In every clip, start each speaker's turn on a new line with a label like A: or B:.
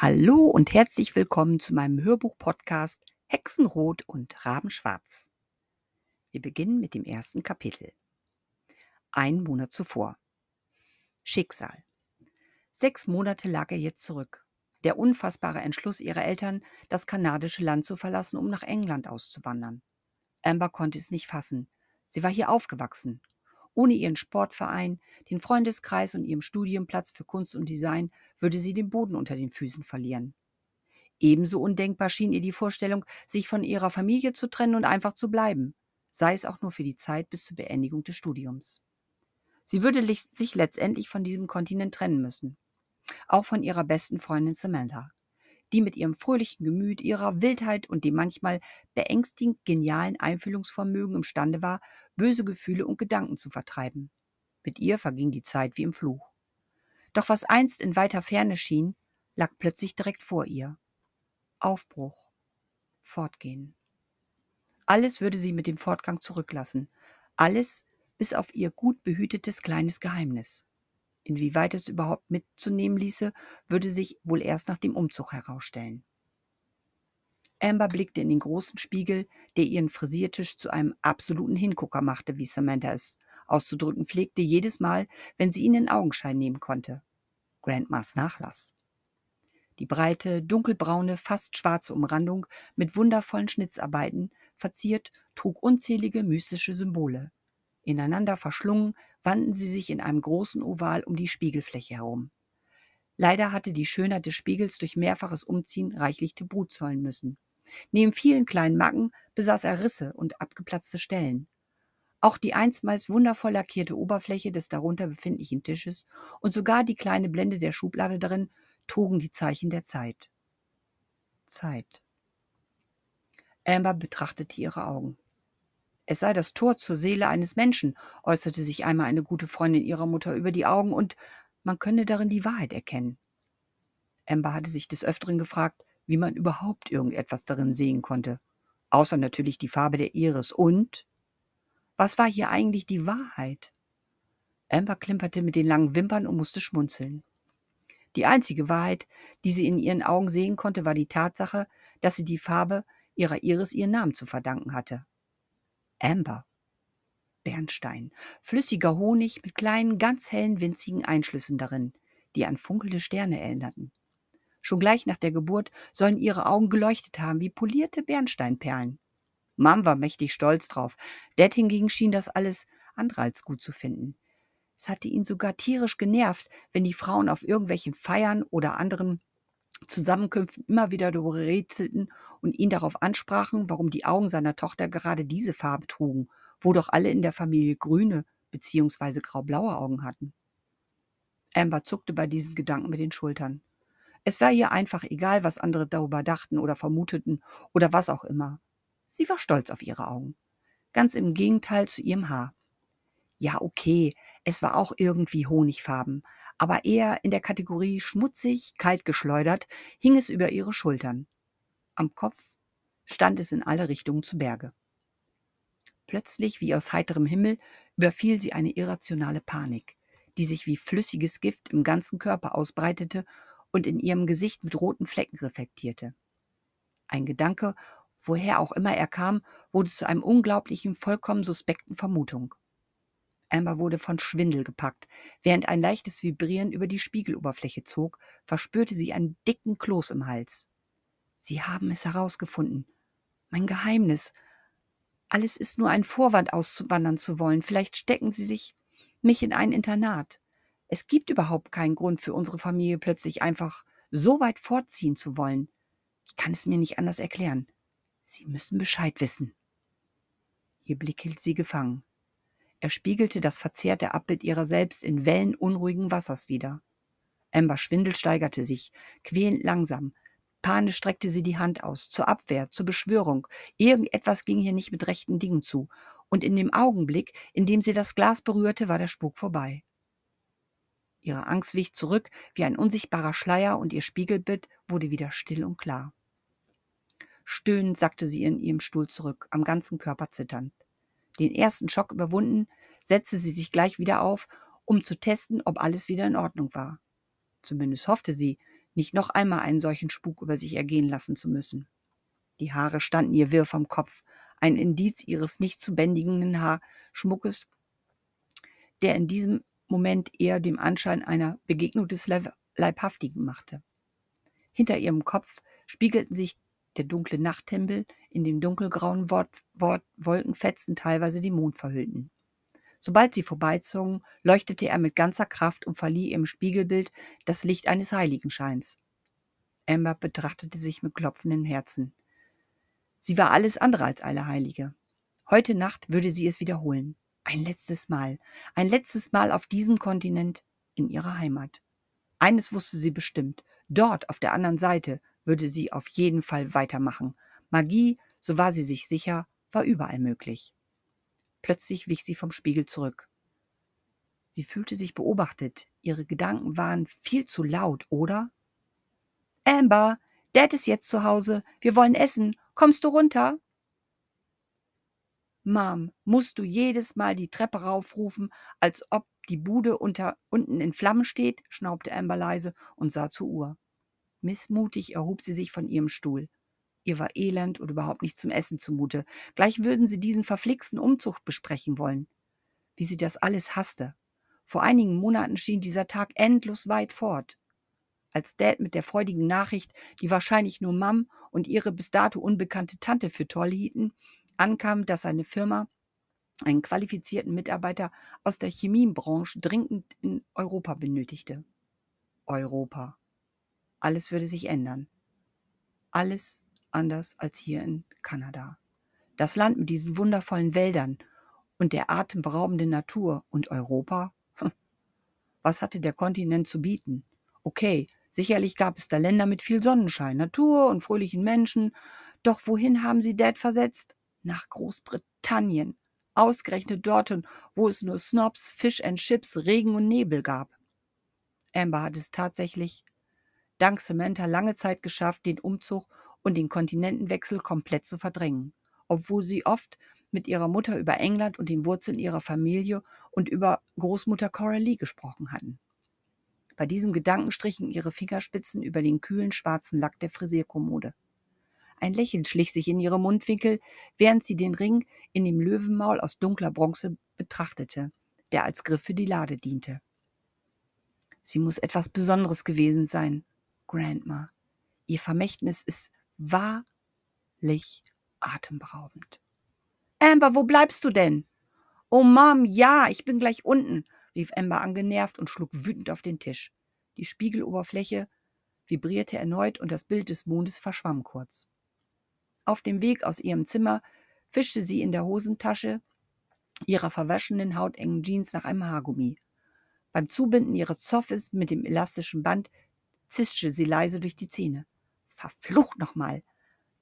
A: Hallo und herzlich willkommen zu meinem Hörbuch-Podcast Hexenrot und Rabenschwarz. Wir beginnen mit dem ersten Kapitel. Ein Monat zuvor. Schicksal. Sechs Monate lag er jetzt zurück. Der unfassbare Entschluss ihrer Eltern, das kanadische Land zu verlassen, um nach England auszuwandern. Amber konnte es nicht fassen. Sie war hier aufgewachsen. Ohne ihren Sportverein, den Freundeskreis und ihrem Studienplatz für Kunst und Design würde sie den Boden unter den Füßen verlieren. Ebenso undenkbar schien ihr die Vorstellung, sich von ihrer Familie zu trennen und einfach zu bleiben, sei es auch nur für die Zeit bis zur Beendigung des Studiums. Sie würde sich letztendlich von diesem Kontinent trennen müssen. Auch von ihrer besten Freundin Samantha die mit ihrem fröhlichen Gemüt, ihrer Wildheit und dem manchmal beängstigend genialen Einfühlungsvermögen imstande war, böse Gefühle und Gedanken zu vertreiben. Mit ihr verging die Zeit wie im Fluch. Doch was einst in weiter Ferne schien, lag plötzlich direkt vor ihr. Aufbruch. Fortgehen. Alles würde sie mit dem Fortgang zurücklassen. Alles bis auf ihr gut behütetes kleines Geheimnis. Inwieweit es überhaupt mitzunehmen ließe, würde sich wohl erst nach dem Umzug herausstellen. Amber blickte in den großen Spiegel, der ihren Frisiertisch zu einem absoluten Hingucker machte, wie Samantha es auszudrücken pflegte, jedes Mal, wenn sie ihn in Augenschein nehmen konnte. Grandmas Nachlass. Die breite, dunkelbraune, fast schwarze Umrandung mit wundervollen Schnitzarbeiten, verziert, trug unzählige mystische Symbole. Ineinander verschlungen wanden sie sich in einem großen Oval um die Spiegelfläche herum. Leider hatte die Schönheit des Spiegels durch mehrfaches Umziehen reichlich Tribut zollen müssen. Neben vielen kleinen Macken besaß er Risse und abgeplatzte Stellen. Auch die einstmals wundervoll lackierte Oberfläche des darunter befindlichen Tisches und sogar die kleine Blende der Schublade darin trugen die Zeichen der Zeit. Zeit. Amber betrachtete ihre Augen. Es sei das Tor zur Seele eines Menschen, äußerte sich einmal eine gute Freundin ihrer Mutter über die Augen, und man könne darin die Wahrheit erkennen. Amber hatte sich des Öfteren gefragt, wie man überhaupt irgendetwas darin sehen konnte, außer natürlich die Farbe der Iris. Und was war hier eigentlich die Wahrheit? Amber klimperte mit den langen Wimpern und musste schmunzeln. Die einzige Wahrheit, die sie in ihren Augen sehen konnte, war die Tatsache, dass sie die Farbe ihrer Iris ihren Namen zu verdanken hatte. Amber. Bernstein. Flüssiger Honig mit kleinen, ganz hellen, winzigen Einschlüssen darin, die an funkelnde Sterne erinnerten. Schon gleich nach der Geburt sollen ihre Augen geleuchtet haben wie polierte Bernsteinperlen. Mom war mächtig stolz drauf. Dad hingegen schien das alles andere als gut zu finden. Es hatte ihn sogar tierisch genervt, wenn die Frauen auf irgendwelchen Feiern oder anderen Zusammenkünften immer wieder darüber rätselten und ihn darauf ansprachen, warum die Augen seiner Tochter gerade diese Farbe trugen, wo doch alle in der Familie grüne bzw. graublaue Augen hatten. Amber zuckte bei diesen Gedanken mit den Schultern. Es war ihr einfach egal, was andere darüber dachten oder vermuteten oder was auch immer. Sie war stolz auf ihre Augen. Ganz im Gegenteil zu ihrem Haar. Ja, okay, es war auch irgendwie honigfarben, aber eher in der Kategorie schmutzig, kalt geschleudert, hing es über ihre Schultern. Am Kopf stand es in alle Richtungen zu Berge. Plötzlich, wie aus heiterem Himmel, überfiel sie eine irrationale Panik, die sich wie flüssiges Gift im ganzen Körper ausbreitete und in ihrem Gesicht mit roten Flecken reflektierte. Ein Gedanke, woher auch immer er kam, wurde zu einem unglaublichen, vollkommen suspekten Vermutung. Amber wurde von Schwindel gepackt. Während ein leichtes Vibrieren über die Spiegeloberfläche zog, verspürte sie einen dicken Kloß im Hals. Sie haben es herausgefunden. Mein Geheimnis. Alles ist nur ein Vorwand, auszuwandern zu wollen. Vielleicht stecken sie sich mich in ein Internat. Es gibt überhaupt keinen Grund für unsere Familie plötzlich einfach so weit fortziehen zu wollen. Ich kann es mir nicht anders erklären. Sie müssen Bescheid wissen. Ihr Blick hielt sie gefangen. Er spiegelte das verzerrte Abbild ihrer selbst in Wellen unruhigen Wassers wider. Amber Schwindel steigerte sich, quälend langsam. Panisch streckte sie die Hand aus, zur Abwehr, zur Beschwörung. Irgendetwas ging hier nicht mit rechten Dingen zu, und in dem Augenblick, in dem sie das Glas berührte, war der Spuk vorbei. Ihre Angst wich zurück wie ein unsichtbarer Schleier, und ihr Spiegelbild wurde wieder still und klar. Stöhnend sackte sie in ihrem Stuhl zurück, am ganzen Körper zitternd. Den ersten Schock überwunden, setzte sie sich gleich wieder auf, um zu testen, ob alles wieder in Ordnung war. Zumindest hoffte sie, nicht noch einmal einen solchen Spuk über sich ergehen lassen zu müssen. Die Haare standen ihr wirr vom Kopf, ein Indiz ihres nicht zu bändigenden Haarschmuckes, der in diesem Moment eher dem Anschein einer Begegnung des Leibhaftigen machte. Hinter ihrem Kopf spiegelten sich der dunkle Nachthimmel in dem dunkelgrauen Wort, Wort, Wolkenfetzen teilweise die Mond verhüllten. Sobald sie vorbeizogen, leuchtete er mit ganzer Kraft und verlieh ihrem Spiegelbild das Licht eines Heiligenscheins. Amber betrachtete sich mit klopfendem Herzen. Sie war alles andere als eine Heilige. Heute Nacht würde sie es wiederholen. Ein letztes Mal. Ein letztes Mal auf diesem Kontinent, in ihrer Heimat. Eines wusste sie bestimmt. Dort, auf der anderen Seite, würde sie auf jeden Fall weitermachen. Magie, so war sie sich sicher, war überall möglich. Plötzlich wich sie vom Spiegel zurück. Sie fühlte sich beobachtet. Ihre Gedanken waren viel zu laut, oder? Amber, Dad ist jetzt zu Hause. Wir wollen essen. Kommst du runter? Mom, musst du jedes Mal die Treppe raufrufen, als ob die Bude unter, unten in Flammen steht? schnaubte Amber leise und sah zur Uhr. Missmutig erhob sie sich von ihrem Stuhl. Ihr war elend und überhaupt nicht zum Essen zumute. Gleich würden sie diesen verflixten Umzug besprechen wollen. Wie sie das alles hasste. Vor einigen Monaten schien dieser Tag endlos weit fort. Als Dad mit der freudigen Nachricht, die wahrscheinlich nur Mom und ihre bis dato unbekannte Tante für toll hielten, ankam, dass seine Firma einen qualifizierten Mitarbeiter aus der Chemiebranche dringend in Europa benötigte. Europa. Alles würde sich ändern. Alles anders als hier in Kanada. Das Land mit diesen wundervollen Wäldern und der atemberaubenden Natur und Europa? Hm. Was hatte der Kontinent zu bieten? Okay, sicherlich gab es da Länder mit viel Sonnenschein, Natur und fröhlichen Menschen, doch wohin haben sie Dad versetzt? Nach Großbritannien. Ausgerechnet dorthin, wo es nur Snobs, Fish and Chips, Regen und Nebel gab. Amber hat es tatsächlich dank Samantha lange Zeit geschafft, den Umzug und den Kontinentenwechsel komplett zu verdrängen, obwohl sie oft mit ihrer Mutter über England und den Wurzeln ihrer Familie und über Großmutter Coralie gesprochen hatten. Bei diesem Gedanken strichen ihre Fingerspitzen über den kühlen schwarzen Lack der Frisierkommode. Ein Lächeln schlich sich in ihre Mundwinkel, während sie den Ring in dem Löwenmaul aus dunkler Bronze betrachtete, der als Griff für die Lade diente. Sie muss etwas Besonderes gewesen sein, Grandma. Ihr Vermächtnis ist wahrlich atemberaubend. Amber, wo bleibst du denn? Oh Mom, ja, ich bin gleich unten, rief Amber angenervt und schlug wütend auf den Tisch. Die Spiegeloberfläche vibrierte erneut und das Bild des Mondes verschwamm kurz. Auf dem Weg aus ihrem Zimmer fischte sie in der Hosentasche ihrer verwaschenen hautengen Jeans nach einem Haargummi. Beim Zubinden ihres Zoffes mit dem elastischen Band zischte sie leise durch die Zähne. Verflucht nochmal!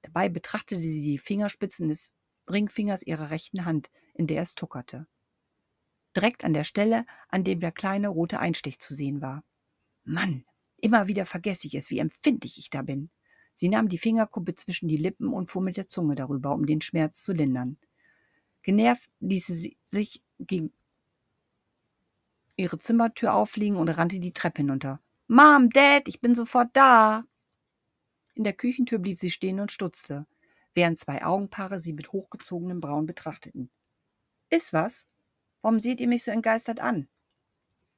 A: Dabei betrachtete sie die Fingerspitzen des Ringfingers ihrer rechten Hand, in der es tuckerte. Direkt an der Stelle, an dem der kleine rote Einstich zu sehen war. Mann, immer wieder vergesse ich es, wie empfindlich ich da bin. Sie nahm die Fingerkuppe zwischen die Lippen und fuhr mit der Zunge darüber, um den Schmerz zu lindern. Genervt ließ sie sich gegen ihre Zimmertür aufliegen und rannte die Treppe hinunter. Mom, Dad, ich bin sofort da. In der Küchentür blieb sie stehen und stutzte, während zwei Augenpaare sie mit hochgezogenem Brauen betrachteten. Ist was? Warum seht ihr mich so entgeistert an?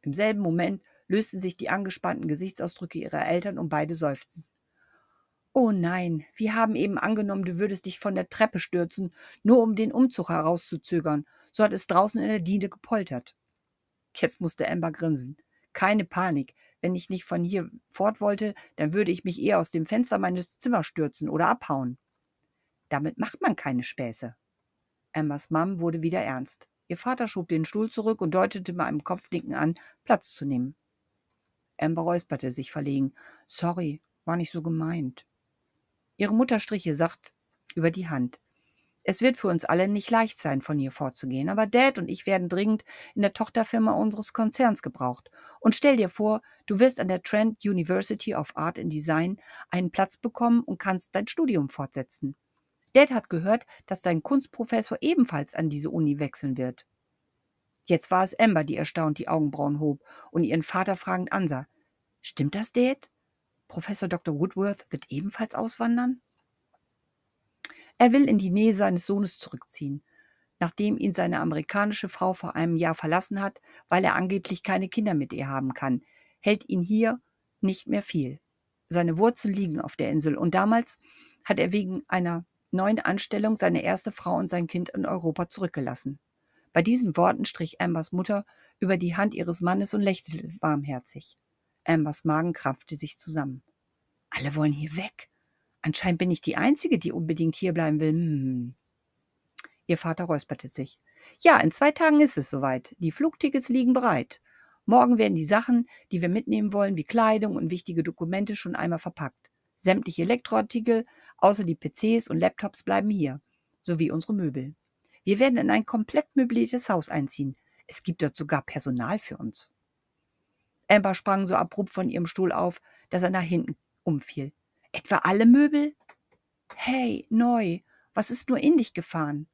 A: Im selben Moment lösten sich die angespannten Gesichtsausdrücke ihrer Eltern und beide seufzten. Oh nein, wir haben eben angenommen, du würdest dich von der Treppe stürzen, nur um den Umzug herauszuzögern. So hat es draußen in der Diele gepoltert. Jetzt musste Amber grinsen. Keine Panik. Wenn ich nicht von hier fort wollte, dann würde ich mich eher aus dem Fenster meines Zimmers stürzen oder abhauen. Damit macht man keine Späße. Emmas Mom wurde wieder ernst. Ihr Vater schob den Stuhl zurück und deutete mit einem Kopfnicken an, Platz zu nehmen. Amber räusperte sich verlegen. Sorry, war nicht so gemeint. Ihre Mutter strich ihr sacht über die Hand. Es wird für uns alle nicht leicht sein, von hier vorzugehen, aber Dad und ich werden dringend in der Tochterfirma unseres Konzerns gebraucht. Und stell dir vor, du wirst an der Trent University of Art and Design einen Platz bekommen und kannst dein Studium fortsetzen. Dad hat gehört, dass dein Kunstprofessor ebenfalls an diese Uni wechseln wird. Jetzt war es Amber, die erstaunt die Augenbrauen hob und ihren Vater fragend ansah. Stimmt das, Dad? Professor Dr. Woodworth wird ebenfalls auswandern? Er will in die Nähe seines Sohnes zurückziehen, nachdem ihn seine amerikanische Frau vor einem Jahr verlassen hat, weil er angeblich keine Kinder mit ihr haben kann, hält ihn hier nicht mehr viel. Seine Wurzeln liegen auf der Insel und damals hat er wegen einer neuen Anstellung seine erste Frau und sein Kind in Europa zurückgelassen. Bei diesen Worten strich Ambers Mutter über die Hand ihres Mannes und lächelte warmherzig. Ambers Magen krampfte sich zusammen. Alle wollen hier weg. Anscheinend bin ich die Einzige, die unbedingt hierbleiben will. Hm. Ihr Vater räusperte sich. Ja, in zwei Tagen ist es soweit. Die Flugtickets liegen bereit. Morgen werden die Sachen, die wir mitnehmen wollen, wie Kleidung und wichtige Dokumente, schon einmal verpackt. Sämtliche Elektroartikel, außer die PCs und Laptops, bleiben hier, sowie unsere Möbel. Wir werden in ein komplett möbliertes Haus einziehen. Es gibt dort sogar Personal für uns. Amber sprang so abrupt von ihrem Stuhl auf, dass er nach hinten umfiel. Etwa alle Möbel? Hey, neu, was ist nur in dich gefahren?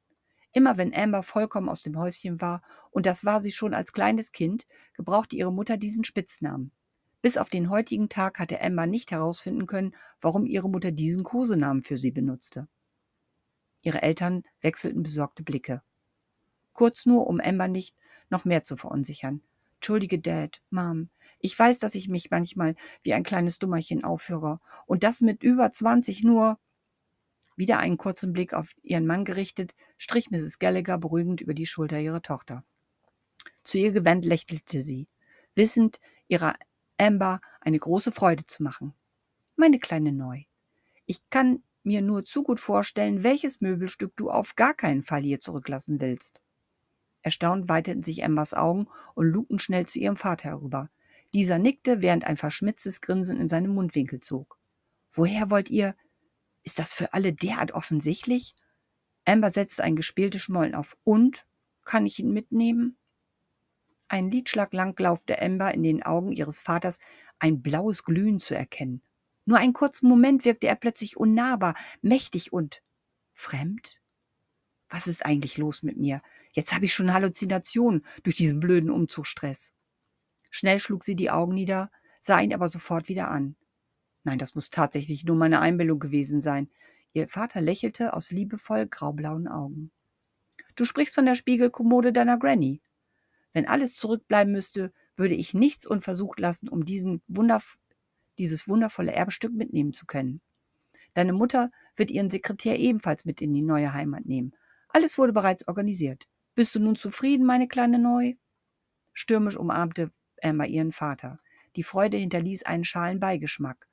A: Immer wenn Amber vollkommen aus dem Häuschen war, und das war sie schon als kleines Kind, gebrauchte ihre Mutter diesen Spitznamen. Bis auf den heutigen Tag hatte Amber nicht herausfinden können, warum ihre Mutter diesen Kosenamen für sie benutzte. Ihre Eltern wechselten besorgte Blicke. Kurz nur, um Amber nicht noch mehr zu verunsichern. Entschuldige, Dad, Mom, ich weiß, dass ich mich manchmal wie ein kleines Dummerchen aufhöre. Und das mit über 20 nur. Wieder einen kurzen Blick auf ihren Mann gerichtet, strich Mrs. Gallagher beruhigend über die Schulter ihrer Tochter. Zu ihr gewandt lächelte sie, wissend, ihrer Amber eine große Freude zu machen. Meine kleine Neu, ich kann mir nur zu gut vorstellen, welches Möbelstück du auf gar keinen Fall hier zurücklassen willst. Erstaunt weiteten sich Ambers Augen und lugten schnell zu ihrem Vater herüber, dieser nickte, während ein verschmitztes Grinsen in seinem Mundwinkel zog. Woher wollt ihr? Ist das für alle derart offensichtlich? Amber setzte ein gespieltes Schmollen auf. Und? Kann ich ihn mitnehmen? Ein Liedschlag lang glaubte Amber in den Augen ihres Vaters ein blaues Glühen zu erkennen. Nur einen kurzen Moment wirkte er plötzlich unnahbar, mächtig und fremd. Was ist eigentlich los mit mir? Jetzt habe ich schon Halluzinationen durch diesen blöden Umzugsstress. Schnell schlug sie die Augen nieder, sah ihn aber sofort wieder an. Nein, das muss tatsächlich nur meine Einbildung gewesen sein. Ihr Vater lächelte aus liebevoll graublauen Augen. Du sprichst von der Spiegelkommode deiner Granny. Wenn alles zurückbleiben müsste, würde ich nichts unversucht lassen, um diesen Wunderf dieses wundervolle Erbstück mitnehmen zu können. Deine Mutter wird ihren Sekretär ebenfalls mit in die neue Heimat nehmen. Alles wurde bereits organisiert. Bist du nun zufrieden, meine kleine Neu? Stürmisch umarmte Emma ihren Vater. Die Freude hinterließ einen schalen Beigeschmack.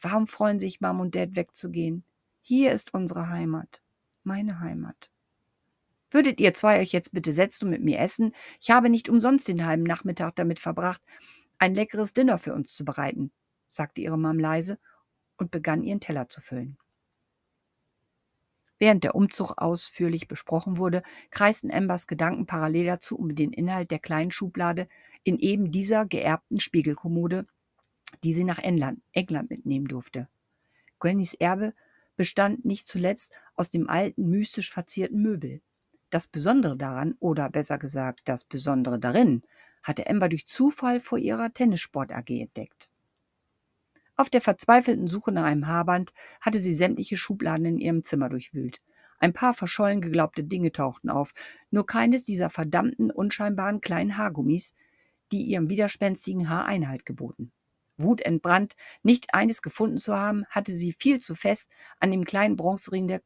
A: Warum freuen sich Mom und Dad wegzugehen? Hier ist unsere Heimat. Meine Heimat. Würdet ihr zwei euch jetzt bitte setzen und mit mir essen? Ich habe nicht umsonst den halben Nachmittag damit verbracht, ein leckeres Dinner für uns zu bereiten, sagte ihre Mom leise und begann ihren Teller zu füllen. Während der Umzug ausführlich besprochen wurde, kreisten Embers Gedanken parallel dazu um den Inhalt der kleinen Schublade in eben dieser geerbten Spiegelkommode, die sie nach England, England mitnehmen durfte. Grannys Erbe bestand nicht zuletzt aus dem alten, mystisch verzierten Möbel. Das Besondere daran, oder besser gesagt das Besondere darin, hatte Ember durch Zufall vor ihrer Tennissport AG entdeckt. Auf der verzweifelten Suche nach einem Haarband hatte sie sämtliche Schubladen in ihrem Zimmer durchwühlt. Ein paar verschollen geglaubte Dinge tauchten auf, nur keines dieser verdammten, unscheinbaren kleinen Haargummis, die ihrem widerspenstigen Haar Einhalt geboten. Wutentbrannt, nicht eines gefunden zu haben, hatte sie viel zu fest an dem kleinen Bronzering der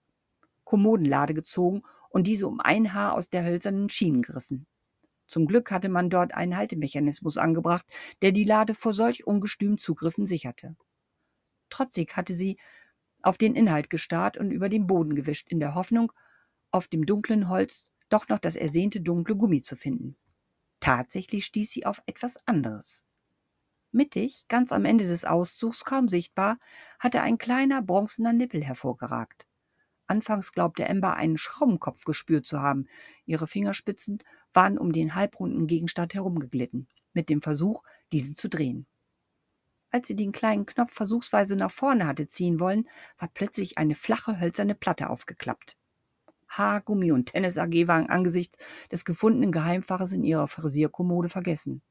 A: Kommodenlade gezogen und diese um ein Haar aus der hölzernen Schienen gerissen. Zum Glück hatte man dort einen Haltemechanismus angebracht, der die Lade vor solch ungestümen Zugriffen sicherte. Trotzig hatte sie auf den Inhalt gestarrt und über den Boden gewischt, in der Hoffnung, auf dem dunklen Holz doch noch das ersehnte dunkle Gummi zu finden. Tatsächlich stieß sie auf etwas anderes. Mittig, ganz am Ende des Auszugs, kaum sichtbar, hatte ein kleiner bronzener Nippel hervorgeragt. Anfangs glaubte Ember einen Schraubenkopf gespürt zu haben. Ihre Fingerspitzen waren um den halbrunden Gegenstand herumgeglitten, mit dem Versuch, diesen zu drehen. Als sie den kleinen Knopf versuchsweise nach vorne hatte ziehen wollen, war plötzlich eine flache hölzerne Platte aufgeklappt. Haargummi und Tennis AG waren angesichts des gefundenen Geheimfaches in ihrer Frisierkommode vergessen.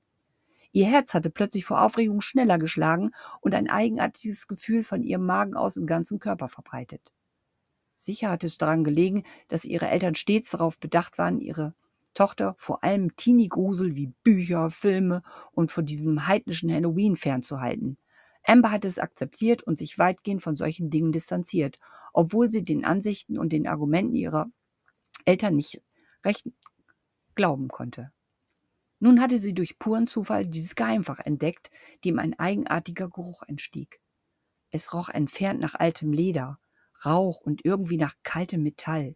A: Ihr Herz hatte plötzlich vor Aufregung schneller geschlagen und ein eigenartiges Gefühl von ihrem Magen aus im ganzen Körper verbreitet. Sicher hatte es daran gelegen, dass ihre Eltern stets darauf bedacht waren, ihre Tochter vor allem Teenie-Grusel wie Bücher, Filme und von diesem heidnischen Halloween fernzuhalten. Amber hatte es akzeptiert und sich weitgehend von solchen Dingen distanziert, obwohl sie den Ansichten und den Argumenten ihrer Eltern nicht recht glauben konnte. Nun hatte sie durch puren Zufall dieses Geheimfach entdeckt, dem ein eigenartiger Geruch entstieg. Es roch entfernt nach altem Leder, Rauch und irgendwie nach kaltem Metall.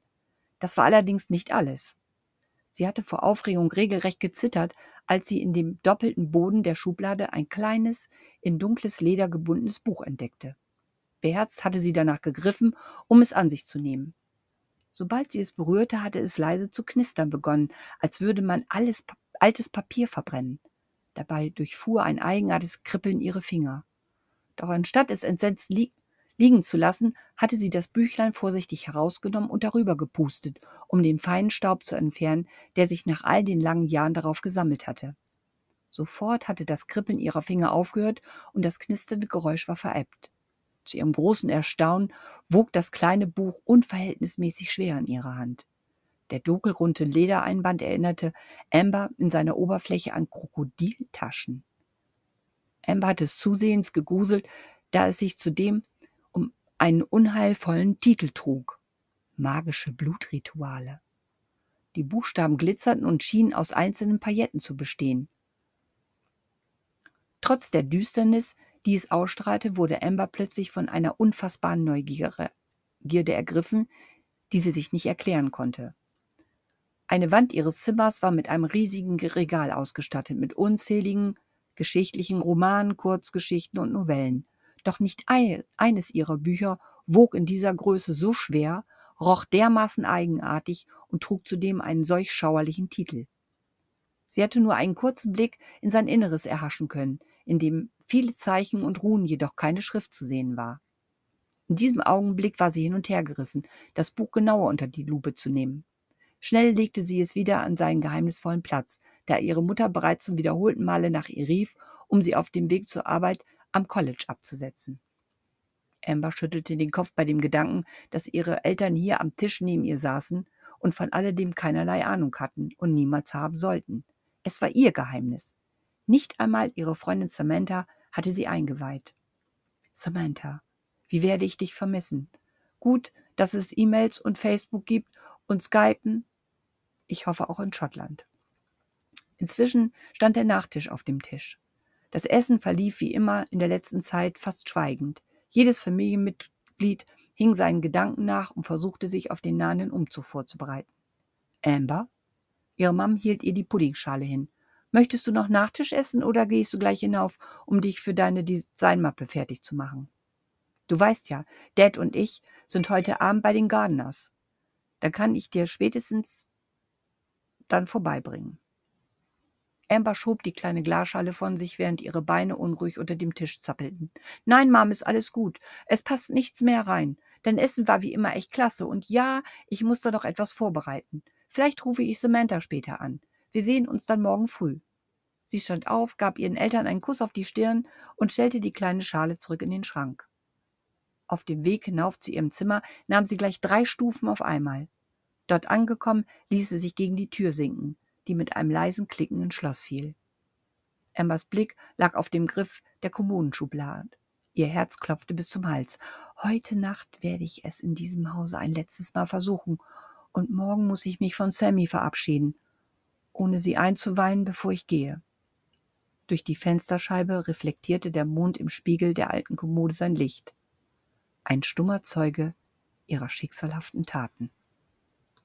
A: Das war allerdings nicht alles. Sie hatte vor Aufregung regelrecht gezittert, als sie in dem doppelten Boden der Schublade ein kleines, in dunkles Leder gebundenes Buch entdeckte. Beherzt hatte sie danach gegriffen, um es an sich zu nehmen. Sobald sie es berührte, hatte es leise zu knistern begonnen, als würde man alles altes Papier verbrennen. Dabei durchfuhr ein eigenartiges Kribbeln ihre Finger. Doch anstatt es entsetzt li liegen zu lassen, hatte sie das Büchlein vorsichtig herausgenommen und darüber gepustet, um den feinen Staub zu entfernen, der sich nach all den langen Jahren darauf gesammelt hatte. Sofort hatte das Kribbeln ihrer Finger aufgehört und das knisternde Geräusch war verebbt. Zu ihrem großen Erstaunen wog das kleine Buch unverhältnismäßig schwer in ihrer Hand. Der dunkelrunde Ledereinband erinnerte Amber in seiner Oberfläche an Krokodiltaschen. Amber hatte es zusehends gegruselt, da es sich zudem einen unheilvollen Titel trug. Magische Blutrituale. Die Buchstaben glitzerten und schienen aus einzelnen Pailletten zu bestehen. Trotz der Düsternis, die es ausstrahlte, wurde Amber plötzlich von einer unfassbaren Neugierde ergriffen, die sie sich nicht erklären konnte. Eine Wand ihres Zimmers war mit einem riesigen Regal ausgestattet, mit unzähligen geschichtlichen Romanen, Kurzgeschichten und Novellen. Doch nicht eines ihrer Bücher wog in dieser Größe so schwer, roch dermaßen eigenartig und trug zudem einen solch schauerlichen Titel. Sie hatte nur einen kurzen Blick in sein Inneres erhaschen können, in dem viele Zeichen und Runen jedoch keine Schrift zu sehen war. In diesem Augenblick war sie hin und her gerissen, das Buch genauer unter die Lupe zu nehmen. Schnell legte sie es wieder an seinen geheimnisvollen Platz, da ihre Mutter bereits zum wiederholten Male nach ihr rief, um sie auf dem Weg zur Arbeit am College abzusetzen. Amber schüttelte den Kopf bei dem Gedanken, dass ihre Eltern hier am Tisch neben ihr saßen und von alledem keinerlei Ahnung hatten und niemals haben sollten. Es war ihr Geheimnis. Nicht einmal ihre Freundin Samantha hatte sie eingeweiht. Samantha, wie werde ich dich vermissen? Gut, dass es E-Mails und Facebook gibt und Skypen. Ich hoffe auch in Schottland. Inzwischen stand der Nachtisch auf dem Tisch. Das Essen verlief wie immer in der letzten Zeit fast schweigend. Jedes Familienmitglied hing seinen Gedanken nach und versuchte sich auf den nahenden Umzug vorzubereiten. Amber? Ihre Mom hielt ihr die Puddingschale hin. Möchtest du noch Nachtisch essen oder gehst du gleich hinauf, um dich für deine Designmappe fertig zu machen? Du weißt ja, Dad und ich sind heute Abend bei den Gardeners. Da kann ich dir spätestens dann vorbeibringen. Amber schob die kleine Glasschale von sich, während ihre Beine unruhig unter dem Tisch zappelten. Nein, Mom, ist alles gut. Es passt nichts mehr rein. Dein Essen war wie immer echt klasse. Und ja, ich muss da noch etwas vorbereiten. Vielleicht rufe ich Samantha später an. Wir sehen uns dann morgen früh. Sie stand auf, gab ihren Eltern einen Kuss auf die Stirn und stellte die kleine Schale zurück in den Schrank. Auf dem Weg hinauf zu ihrem Zimmer nahm sie gleich drei Stufen auf einmal. Dort angekommen, ließ sie sich gegen die Tür sinken die mit einem leisen Klicken ins Schloss fiel. Ambers Blick lag auf dem Griff der Kommunenschublade. Ihr Herz klopfte bis zum Hals. Heute Nacht werde ich es in diesem Hause ein letztes Mal versuchen, und morgen muss ich mich von Sammy verabschieden, ohne sie einzuweinen, bevor ich gehe. Durch die Fensterscheibe reflektierte der Mond im Spiegel der alten Kommode sein Licht. Ein stummer Zeuge ihrer schicksalhaften Taten.